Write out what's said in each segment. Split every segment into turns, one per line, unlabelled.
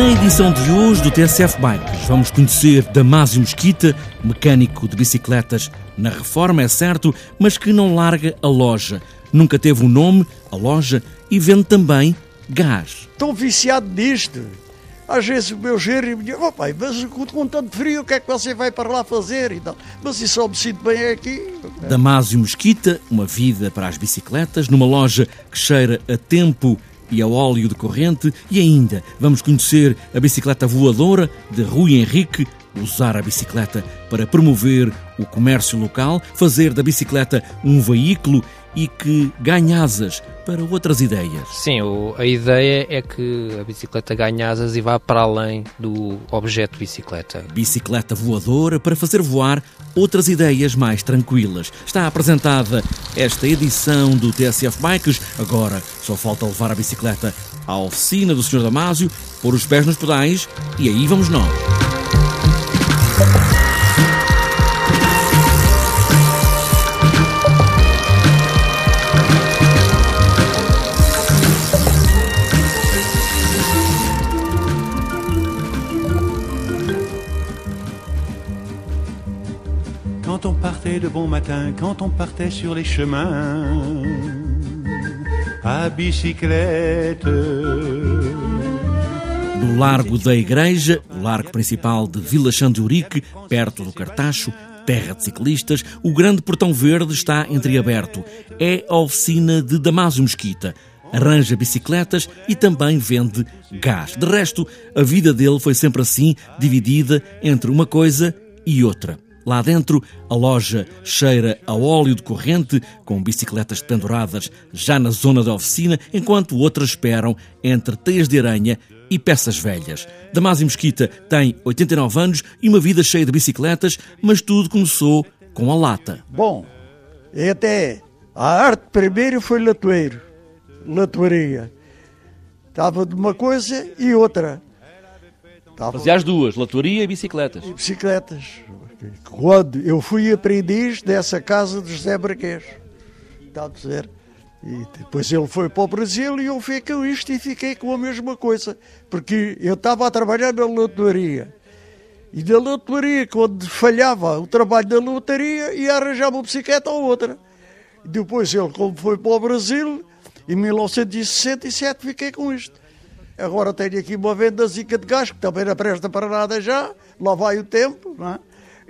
edição de hoje do TSF Bikes vamos conhecer Damásio Mesquita, mecânico de bicicletas na reforma, é certo, mas que não larga a loja. Nunca teve um nome, a loja, e vende também gás.
Estou viciado nisto. Às vezes o meu gerro me diz, oh, pai, mas com tanto frio, o que é que você vai para lá fazer? E tal. Mas isso só me sinto bem aqui.
Damásio Mesquita, uma vida para as bicicletas, numa loja que cheira a tempo e ao óleo de corrente. E ainda vamos conhecer a bicicleta voadora de Rui Henrique, usar a bicicleta para promover o comércio local, fazer da bicicleta um veículo e que ganha asas para outras ideias.
Sim, a ideia é que a bicicleta ganhe asas e vá para além do objeto bicicleta.
Bicicleta voadora para fazer voar outras ideias mais tranquilas. Está apresentada esta edição do TSF Bikes. Agora só falta levar a bicicleta à oficina do Sr. Damásio, pôr os pés nos pedais e aí vamos nós.
Quand on partait de bon matin, quand on partait sur les chemins, à bicyclette.
No Largo da Igreja, o largo principal de Vila Chão de Urique, perto do Cartacho, terra de ciclistas, o grande portão verde está entreaberto. É a oficina de Damásio Mesquita. Arranja bicicletas e também vende gás. De resto, a vida dele foi sempre assim, dividida entre uma coisa e outra. Lá dentro, a loja cheira a óleo de corrente, com bicicletas penduradas já na zona da oficina, enquanto outras esperam entre teias de aranha e peças velhas. Damásio Mesquita tem 89 anos e uma vida cheia de bicicletas, mas tudo começou com a lata.
Bom, até a arte primeiro foi latoeiro, latoaria. Estava de uma coisa e outra.
Estava... Fazia as duas, latoaria e bicicletas.
E bicicletas. Quando eu fui aprendiz dessa casa de José Braquês. Está a dizer? E depois ele foi para o Brasil e eu fiquei com isto e fiquei com a mesma coisa. Porque eu estava a trabalhar na lotaria. E da lotaria, quando falhava o trabalho da lotaria, ia arranjar uma bicicleta ou outra. Depois ele, como foi para o Brasil, em 1967 fiquei com isto. Agora tenho aqui uma venda zica de gás, que também não presta para nada já, lá vai o tempo, não é?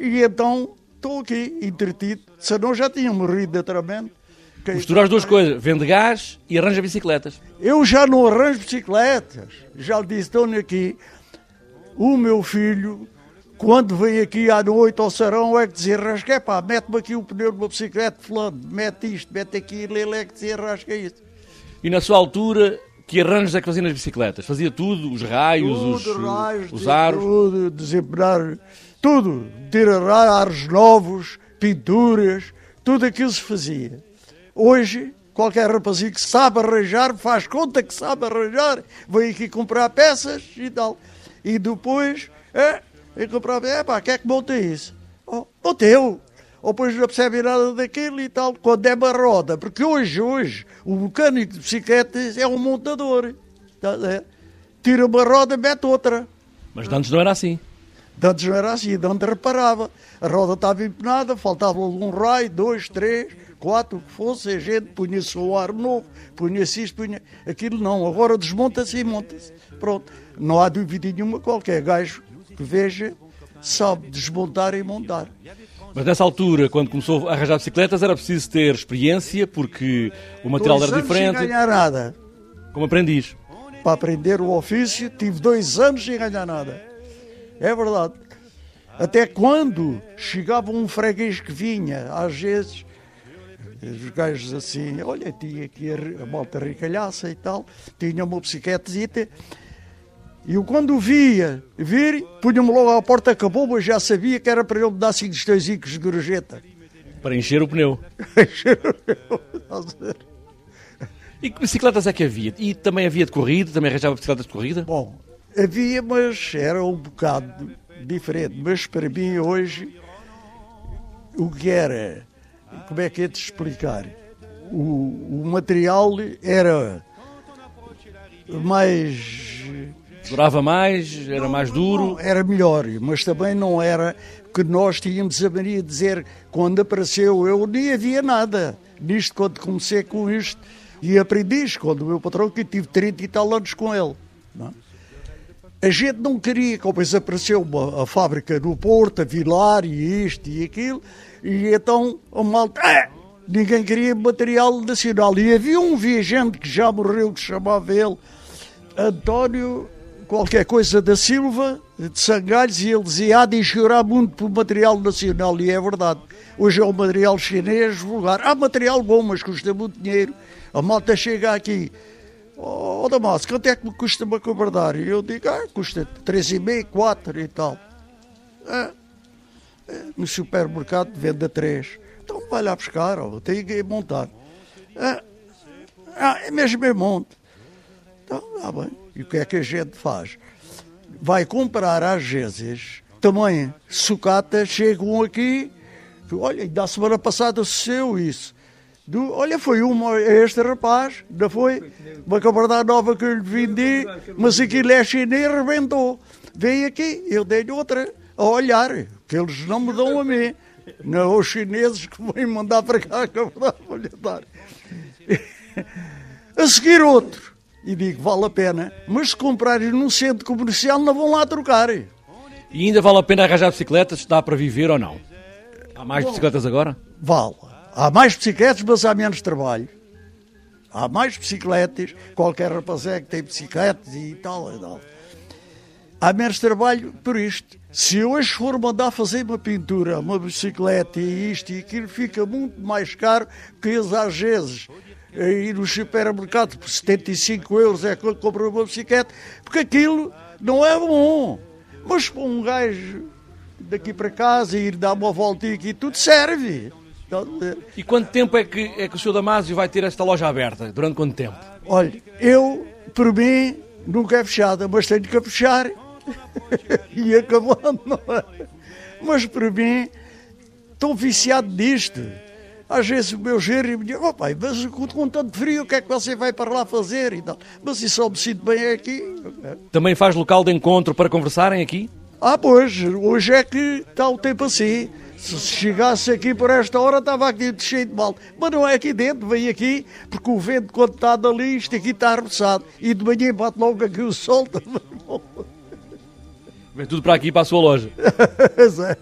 E então estou aqui, entretido, senão já tinha morrido naturalmente.
Misturar as duas coisas, vende gás e arranja bicicletas.
Eu já não arranjo bicicletas. Já lhe disse, estão aqui, o meu filho, quando vem aqui à noite ao sarão, é que desarrasca, é pá, mete-me aqui o pneu de uma bicicleta, fulano, mete isto, mete aquilo, ele é que desarrasca isto.
E na sua altura, que arranjos é que fazia nas bicicletas? Fazia tudo, os raios,
tudo,
os,
raios,
os aros?
Tudo, desempenar, tudo, tirar aros novos, pinturas, tudo aquilo se fazia. Hoje, qualquer rapazinho que sabe arranjar, faz conta que sabe arranjar, vem aqui comprar peças e tal. E depois, é, vem comprar, é pá, quer que monte isso? Oh, monteu. Ou depois não percebe nada daquilo e tal, quando é uma roda. Porque hoje, hoje, o mecânico de bicicletas é um montador. Tá, é? Tira uma roda, mete outra.
Mas antes não era assim.
Antes não era assim, antes reparava. A roda estava empenada, faltava um raio, dois, três, quatro, o que fosse, a gente punha-se o ar novo, punha-se isto, punha aquilo não. Agora desmonta-se e monta-se. Pronto. Não há dúvida nenhuma, qualquer gajo que veja sabe desmontar e montar.
Mas nessa altura, quando começou a arranjar bicicletas, era preciso ter experiência, porque o material
dois
era diferente.
Sem ganhar nada.
Como aprendiz.
Para aprender o ofício, tive dois anos sem ganhar nada. É verdade. Até quando chegava um freguês que vinha, às vezes, os gajos assim, olha, tinha aqui a malta ricalhaça e tal, tinha uma bicicletazita. E eu quando via vir, punha-me logo à porta, acabou, mas já sabia que era para ele me dar cinco estõezinhos de gorjeta.
Para encher o pneu.
encher o pneu.
E que bicicletas é que havia? E também havia de corrida? Também arranjava bicicletas de corrida?
Bom, havia, mas era um bocado diferente. Mas para mim hoje, o que era, como é que é de explicar? O, o material era mais
Durava mais, era mais duro.
Não, era melhor, mas também não era que nós tínhamos a mania de dizer quando apareceu eu nem havia nada. Nisto, quando comecei com isto, e aprendi quando o meu patrão, que eu tive 30 e tal anos com ele. Não? A gente não queria, como depois apareceu uma, a fábrica no Porto, a Vilar e isto e aquilo, e então a malta. Ah, ninguém queria material nacional. E havia um viajante que já morreu, que chamava ele António qualquer coisa da Silva, de Sangalhos, e ele dizia: há de chorar muito pelo material nacional, e é verdade. Hoje é o material chinês vulgar. Há material bom, mas custa muito dinheiro. A malta chega aqui. Ó oh, Damasco, quanto é que me custa uma cobardar? E eu digo, ah, custa 3,5, 4 e tal. Ah, no supermercado vende a 3. Então vai lá buscar, ó, tem que montar. Ah, ah, é mesmo é monte. Então, ah, bem. E o que é que a gente faz? Vai comprar às vezes também sucata, chegam aqui, olha, da semana passada sucedeu isso. Do, olha, foi uma, este rapaz, ainda foi, uma cabardada nova que eu lhe vendi, mas aquilo é chinês, rebentou. Veio aqui, eu dei-lhe outra, a olhar, que eles não me dão a mim. Não, os chineses que vêm mandar para cá a cabardada, vou-lhe dar. A seguir outro e digo, vale a pena, mas se comprarem num centro comercial não vão lá trocar. E
ainda vale a pena arranjar bicicletas, dá para viver ou não? Há mais Bom, bicicletas agora?
Vale. Há mais bicicletas, mas há menos trabalho. Há mais bicicletas, qualquer rapazé que tem bicicletas e tal e tal. Há menos trabalho por isto. Se hoje for mandar fazer uma pintura, uma bicicleta e isto e aquilo, fica muito mais caro que às vezes ir no supermercado por 75 euros é que compra uma bicicleta, porque aquilo não é bom. Mas para um gajo daqui para casa ir dar uma voltinha aqui, tudo serve.
E quanto tempo é que, é que o Sr. Damásio vai ter esta loja aberta? Durante quanto tempo?
Olha, eu, por mim, nunca é fechada, mas tenho que fechar e acabando, não é? Mas por mim, estou viciado nisto. Às vezes o meu genro me diz, oh pai, mas com tanto frio, o que é que você vai para lá fazer? E tal. Mas isso só me sinto bem aqui.
Também faz local de encontro para conversarem aqui?
Ah, pois, hoje é que está o tempo assim. Se chegasse aqui por esta hora, estava aqui cheio de mal. Mas não é aqui dentro, vem aqui, porque o vento, quando está dali, isto aqui está arremessado. E de manhã bate logo aqui o sol.
Vem tudo para aqui, para a sua loja.
Exato.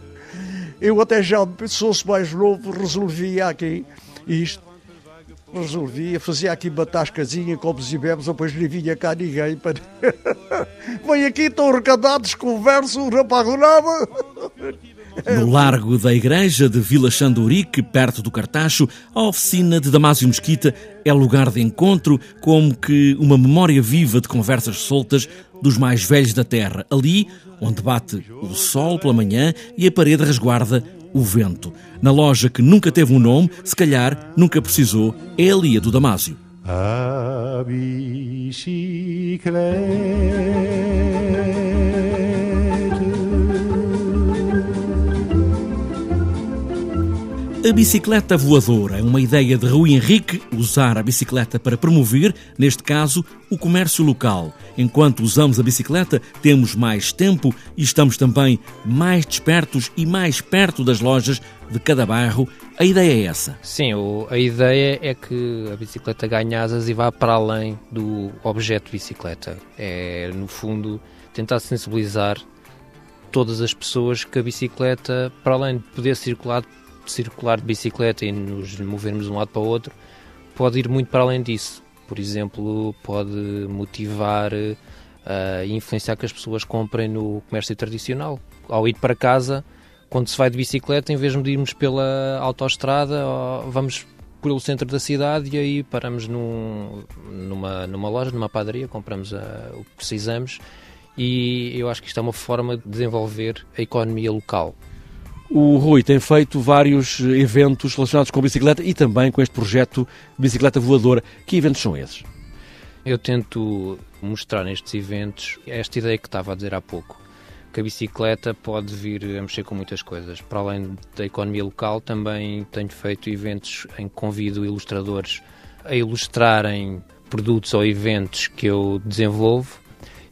Eu até já, se fosse mais novo, resolvia aqui isto. Resolvia, fazia aqui uma tascazinha, copos e bebes, depois nem vinha cá ninguém. Para... Vem aqui, estão recadados, converso, pago nada.
No largo da igreja de Vila Xandurique, perto do Cartacho, a oficina de Damásio Mesquita é lugar de encontro, como que uma memória viva de conversas soltas dos mais velhos da terra. Ali, onde bate o sol pela manhã e a parede resguarda o vento. Na loja que nunca teve um nome, se calhar nunca precisou, é a Lia do Damásio. A bicicleta A bicicleta voadora é uma ideia de Rui Henrique usar a bicicleta para promover, neste caso, o comércio local. Enquanto usamos a bicicleta, temos mais tempo e estamos também mais despertos e mais perto das lojas de cada bairro. A ideia é essa.
Sim, a ideia é que a bicicleta ganhe asas e vá para além do objeto bicicleta. É, no fundo, tentar sensibilizar todas as pessoas que a bicicleta, para além de poder circular circular de bicicleta e nos movermos de um lado para o outro, pode ir muito para além disso. Por exemplo, pode motivar uh, e influenciar que as pessoas comprem no comércio tradicional. Ao ir para casa, quando se vai de bicicleta, em vez de irmos pela autoestrada, vamos pelo centro da cidade e aí paramos num, numa, numa loja, numa padaria, compramos uh, o que precisamos e eu acho que isto é uma forma de desenvolver a economia local.
O Rui tem feito vários eventos relacionados com bicicleta e também com este projeto Bicicleta Voadora. Que eventos são esses?
Eu tento mostrar nestes eventos esta ideia que estava a dizer há pouco, que a bicicleta pode vir a mexer com muitas coisas. Para além da economia local, também tenho feito eventos em que convido ilustradores a ilustrarem produtos ou eventos que eu desenvolvo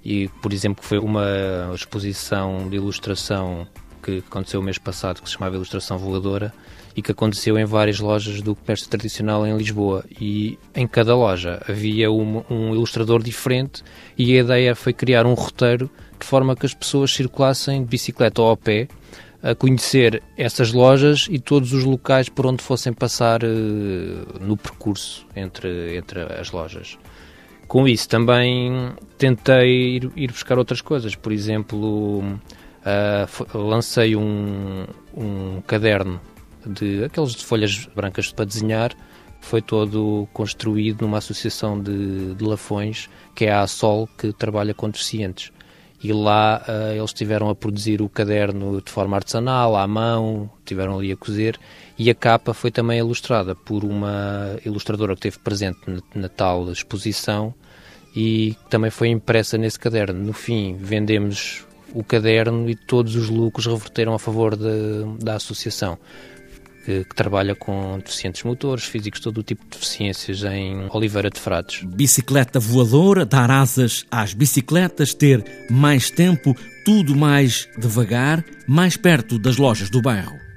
e, por exemplo, foi uma exposição de ilustração que aconteceu o mês passado, que se chamava Ilustração Voadora, e que aconteceu em várias lojas do comércio tradicional em Lisboa. E em cada loja havia um, um ilustrador diferente, e a ideia foi criar um roteiro de forma que as pessoas circulassem de bicicleta ou a pé a conhecer essas lojas e todos os locais por onde fossem passar uh, no percurso entre, entre as lojas. Com isso também tentei ir, ir buscar outras coisas, por exemplo, uh, lancei um, um caderno de aqueles de folhas brancas para desenhar, foi todo construído numa associação de, de Lafões, que é a Sol, que trabalha com deficientes e lá uh, eles tiveram a produzir o caderno de forma artesanal, à mão, tiveram ali a cozer, e a capa foi também ilustrada por uma ilustradora que esteve presente na, na tal exposição e também foi impressa nesse caderno. No fim, vendemos o caderno e todos os lucros reverteram a favor de, da associação que, que, trabalha com deficientes motores, físicos, todo o tipo de deficiências em Oliveira de Frades.
Bicicleta voadora, dar asas às bicicletas, ter mais tempo, tudo mais devagar, mais perto das lojas do bairro.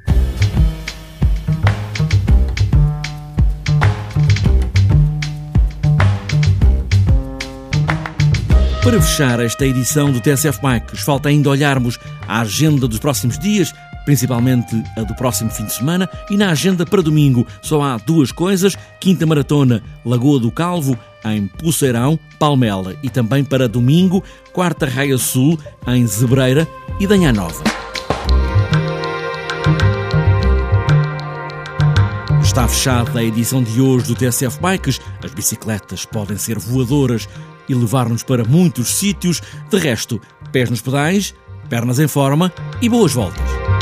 Para fechar esta edição do TSF Bikes, falta ainda olharmos a agenda dos próximos dias, principalmente a do próximo fim de semana, e na agenda para domingo só há duas coisas: Quinta Maratona Lagoa do Calvo, em Pulseirão, Palmela, e também para domingo, Quarta Raia Sul, em Zebreira e Danha Nova. Está fechada a edição de hoje do TSF Bikes. As bicicletas podem ser voadoras e levar-nos para muitos sítios. De resto, pés nos pedais, pernas em forma e boas voltas.